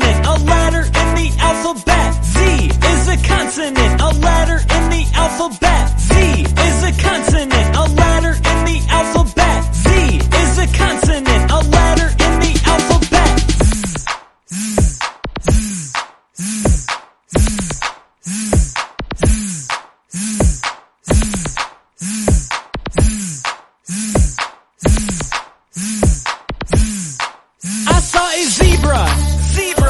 consonant, a letter in the alphabet. Z is a consonant, a letter in the alphabet. Z is a consonant, a letter in the alphabet. Z is a consonant, a letter in the alphabet. Z, z, z, z, z, z, z, z, z, z, z, z, z. I saw a zebra. Zebra.